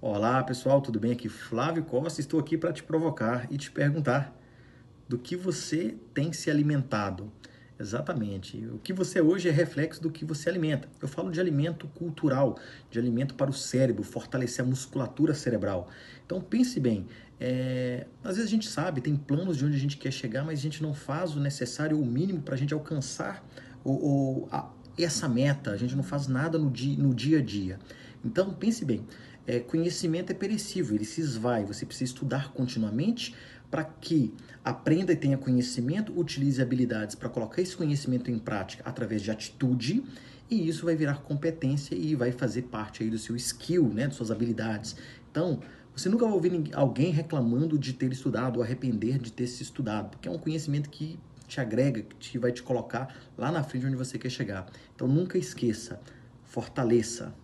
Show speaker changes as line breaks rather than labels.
Olá pessoal, tudo bem? Aqui Flávio Costa, estou aqui para te provocar e te perguntar do que você tem se alimentado. Exatamente. O que você é hoje é reflexo do que você alimenta. Eu falo de alimento cultural, de alimento para o cérebro, fortalecer a musculatura cerebral. Então pense bem. É... Às vezes a gente sabe, tem planos de onde a gente quer chegar, mas a gente não faz o necessário ou o mínimo para a gente alcançar o, o, a, essa meta. A gente não faz nada no dia, no dia a dia. Então pense bem. É, conhecimento é perecível, ele se esvai. Você precisa estudar continuamente para que aprenda e tenha conhecimento, utilize habilidades para colocar esse conhecimento em prática através de atitude, e isso vai virar competência e vai fazer parte aí do seu skill, né, das suas habilidades. Então, você nunca vai ouvir alguém reclamando de ter estudado ou arrepender de ter se estudado, porque é um conhecimento que te agrega, que vai te colocar lá na frente onde você quer chegar. Então, nunca esqueça, fortaleça.